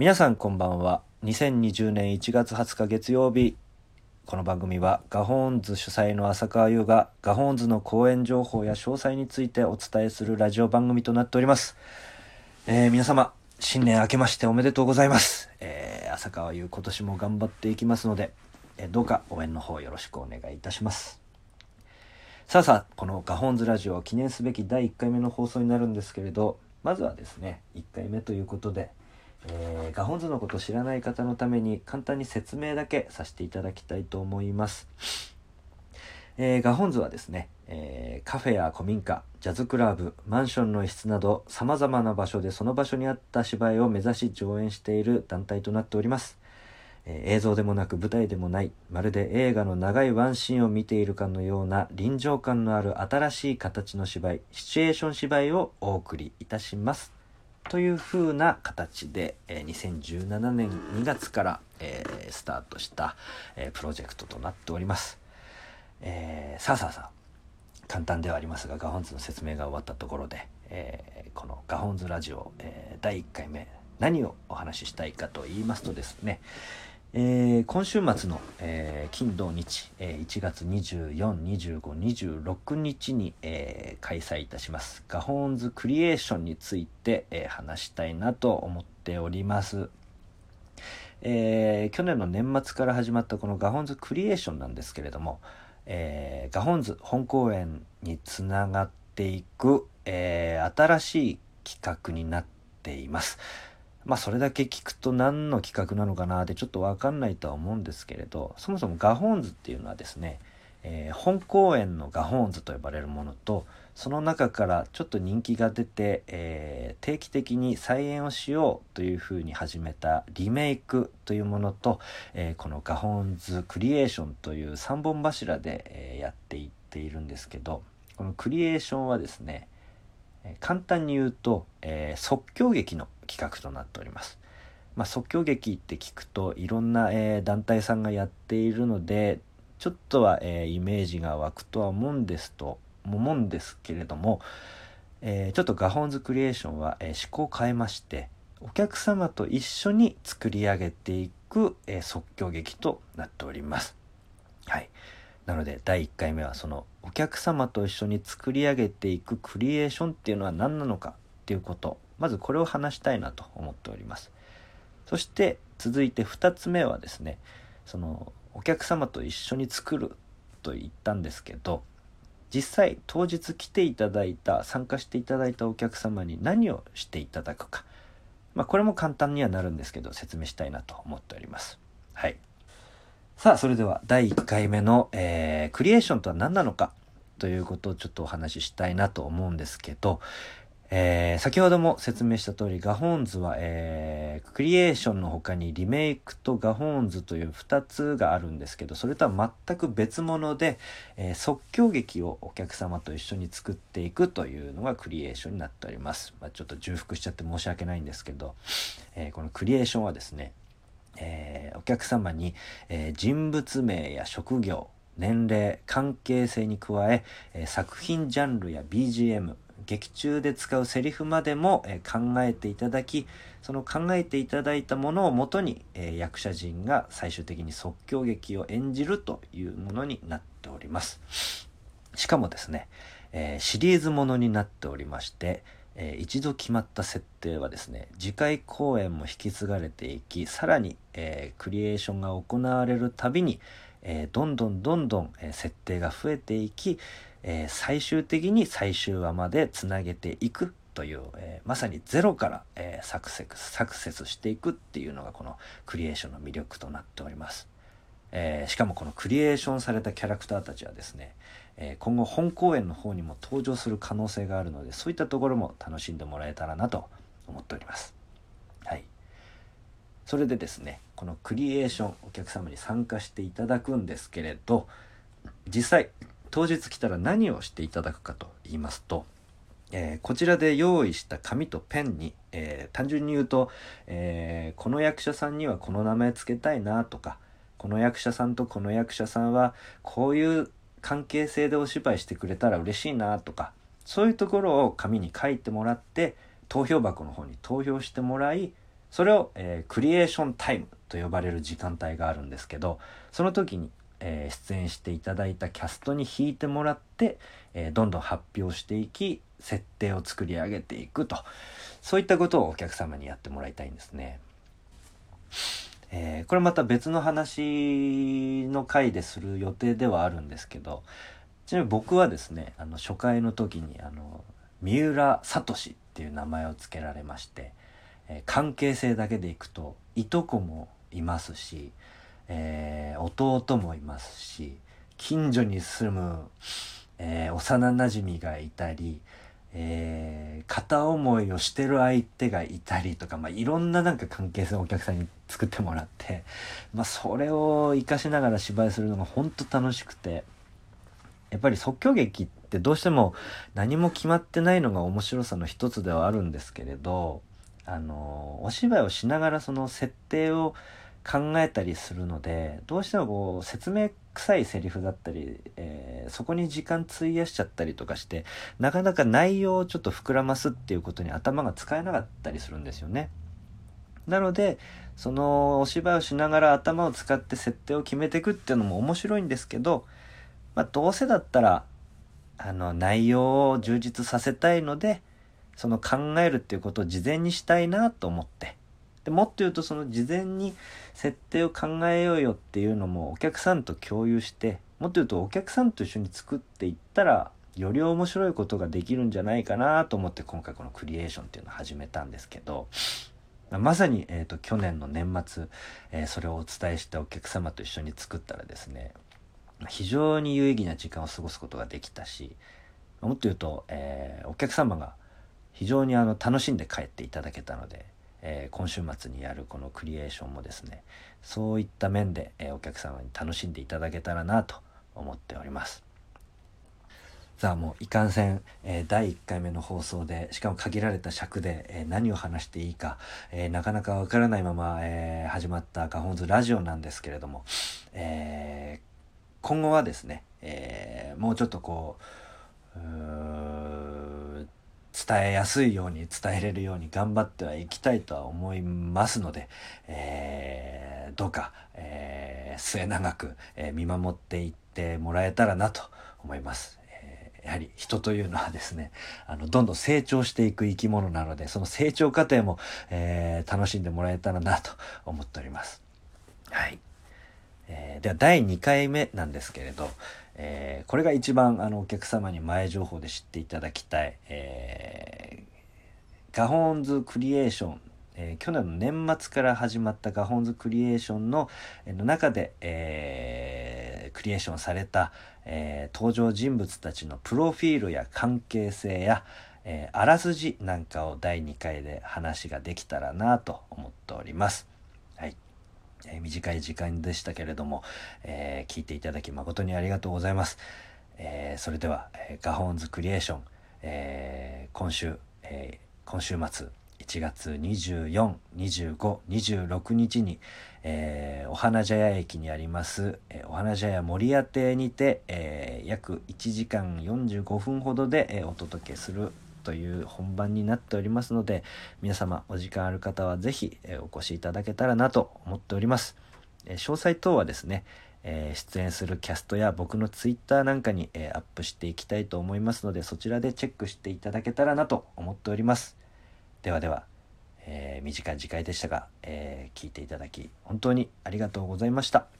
皆さんこんばんは。2020年1月20日月曜日。この番組はガホーンズ主催の浅川優がガホーンズの公演情報や詳細についてお伝えするラジオ番組となっております、えー、皆様新年明けましておめでとうございます、えー、浅川優今年も頑張っていきますので、えー、どうか応援の方よろしくお願いいたします。さあさあこのガホーンズラジオ記念すべき第1回目の放送になるんですけれどまずはですね1回目ということでえー、ガホンズのことを知らない方のために簡単に説明だけさせていただきたいと思います。えー、ガホンズはですね、えー、カフェや古民家、ジャズクラブ、マンションの一室など様々な場所でその場所にあった芝居を目指し上演している団体となっております。えー、映像でもなく舞台でもない、まるで映画の長いワンシーンを見ているかのような臨場感のある新しい形の芝居、シチュエーション芝居をお送りいたします。という風な形で、えー、2017年2月から、えー、スタートした、えー、プロジェクトとなっております。えー、さあさあさあ、簡単ではありますが、ガホンズの説明が終わったところで、えー、このガホンズラジオ、えー、第1回目、何をお話ししたいかと言いますとですね、えー、今週末の、えー、金土日、えー、1月24、25、26日に、えー、開催いたしますガホーンズクリエーションについて、えー、話したいなと思っております。えー、去年の年末から始まったこのガホンズクリエーションなんですけれども、えー、ガホンズ本公演につながっていく、えー、新しい企画になっています。まあそれだけ聞くと何の企画なのかなってちょっとわかんないとは思うんですけれどそもそもガホーンズっていうのはですね、えー、本公演のガホーンズと呼ばれるものとその中からちょっと人気が出て、えー、定期的に再演をしようというふうに始めたリメイクというものと、えー、このガホーンズクリエーションという3本柱で、えやっていっているんですけどこのクリエーションはですね簡単に言うと、え即興劇の企画となっております。まあ、即興劇って聞くといろんな、えー、団体さんがやっているのでちょっとは、えー、イメージが湧くとは思うんですと思うんですけれども、えー、ちょっとガホンズクリエーションは、え思考を変えましてお客様と一緒に作り上げていく、え即興劇となっております。はい。なので第1回目はそのお客様と一緒に作り上げていくクリエーションっていうのは何なのかっていうことまずこれを話したいなと思っております。そして続いて2つ目はですねそのお客様と一緒に作ると言ったんですけど実際当日来ていただいた参加していただいたお客様に何をしていただくか。まあこれも簡単にはなるんですけど説明したいなと思っております。はい。さあそれでは第1回目の、えー、クリエーションとは何なのかということをちょっとお話ししたいなと思うんですけど、えー、先ほども説明した通りガホーンズは、えー、クリエーションの他にリメイクとガホーンズという2つがあるんですけどそれとは全く別物で、えー、即興劇をお客様と一緒に作っていくというのがクリエーションになっております、まあ、ちょっと重複しちゃって申し訳ないんですけど、えこのクリエーションはですね、えお客様に、え人物名や職業年齢関係性に加ええ作品ジャンルや BGM 劇中で使うセリフまでも、え考えていただきその考えていただいたものをもとに、え役者陣が最終的に即興劇を演じるというものになっております。しかもですね、えシリーズものになっておりまして、え一度決まった設定はですね次回公演も引き継がれていきさらに、えクリエーションが行われるたびに、えどんどんどんどん、え設定が増えていきえ、最終的に最終話までつなげていくという、え、まさにゼロから、え、サクセスサクセスしていくっていうのがこのクリエーションの魅力となっております、えしかもこのクリエーションされたキャラクターたちはですね、え今後本公演の方にも登場する可能性があるのでそういったところも楽しんでもらえたらなと思っております。はい。それでですねこのクリエーションお客様に参加していただくんですけれど実際当日来たら何をしていただくかと言いますと、えー、こちらで用意した紙とペンに、え、単純に言うと、え、この役者さんにはこの名前つけたいなとかこの役者さんとこの役者さんはこういう関係性でお芝居してくれたら嬉しいなとかそういうところを紙に書いてもらって投票箱の方に投票してもらいそれを、えー、クリエーションタイムと呼ばれる時間帯があるんですけどその時に、えー、出演していただいたキャストに弾いてもらって、えー、どんどん発表していき設定を作り上げていくとそういったことをお客様にやってもらいたいんですね。えー、これまた別の話の回でする予定ではあるんですけどちなみに僕はですねあの初回の時にあの三浦聡っていう名前を付けられまして、えー、関係性だけでいくといとこもいますし、えー、弟もいますし近所に住む、えー、幼なじみがいたり、えー、片思いをしてる相手がいたりとか、まあ、いろんななんか関係性をお客さんに作ってもらって、まあ、それを活かしながら芝居するのが本当楽しくてやっぱり即興劇ってどうしても何も決まってないのが面白さの一つではあるんですけれどあのお芝居をしながらその設定を考えたりするのでどうしてもこう説明臭いセリフだったり、えー、そこに時間費やしちゃったりとかしてなかなか内容をちょっと膨らますっていうことに頭が使えなかったりするんですよね。なのでそのお芝居をしながら頭を使って設定を決めていくっていうのも面白いんですけど、まあ、どうせだったらあの内容を充実させたいのでその考えるっていうことを事前にしたいなと思ってでもっと言うとその事前に設定を考えようよっていうのもお客さんと共有してもっと言うとお客さんと一緒に作っていったらより面白いことができるんじゃないかなと思って今回このクリエーションっていうのを始めたんですけどまさに、えーと、去年の年末、えー、それをお伝えしたお客様と一緒に作ったらですね非常に有意義な時間を過ごすことができたしもっと言うと、えー、お客様が非常にあの楽しんで帰っていただけたのでえー、今週末にやるこのクリエーションもですねそういった面で、えー、お客様に楽しんでいただけたらなと思っております。さあもういかんせん、えー、第1回目の放送でしかも限られた尺で、え何を話していいか、えなかなかわからないまま、え始まったガホンズラジオなんですけれども、え今後はですね、えもうちょっとこうう伝えやすいように伝えれるように頑張ってはいきたいとは思いますので、えー、どうか、えー、末永く、えー、見守っていってもらえたらなと思います。やはり人というのはですね、あの、どんどん成長していく生き物なので、その成長過程も、えー、楽しんでもらえたらなと思っております。はい。えー、では第2回目なんですけれど、えー、これが一番あのお客様に前情報で知っていただきたい、えー、ガホーンズクリエーション、えー、去年の年末から始まったガホーンズクリエーションの,、の中で、えー、クリエーションされた、えー、登場人物たちのプロフィールや関係性や、えー、あらすじなんかを第2回で話ができたらなと思っております。はいえー、短い時間でしたけれども、えー、聞いていただき誠にありがとうございます。えー、それでは、えー、ガホーンズクリエーション、えー、今週、えー、今週末1月24、25、26日に、えー、お花茶屋駅にあります、えー、お花茶屋森屋邸にて、えー、約1時間45分ほどで、えー、お届けするという本番になっておりますので皆様お時間ある方は是非、えお越しいただけたらなと思っております。え詳細等はですね、え出演するキャストや僕の twitter なんかに、えアップしていきたいと思いますのでそちらでチェックしていただけたらなと思っております。ではでは、えー、短い次回でしたが、えー、聞いていただき本当にありがとうございました。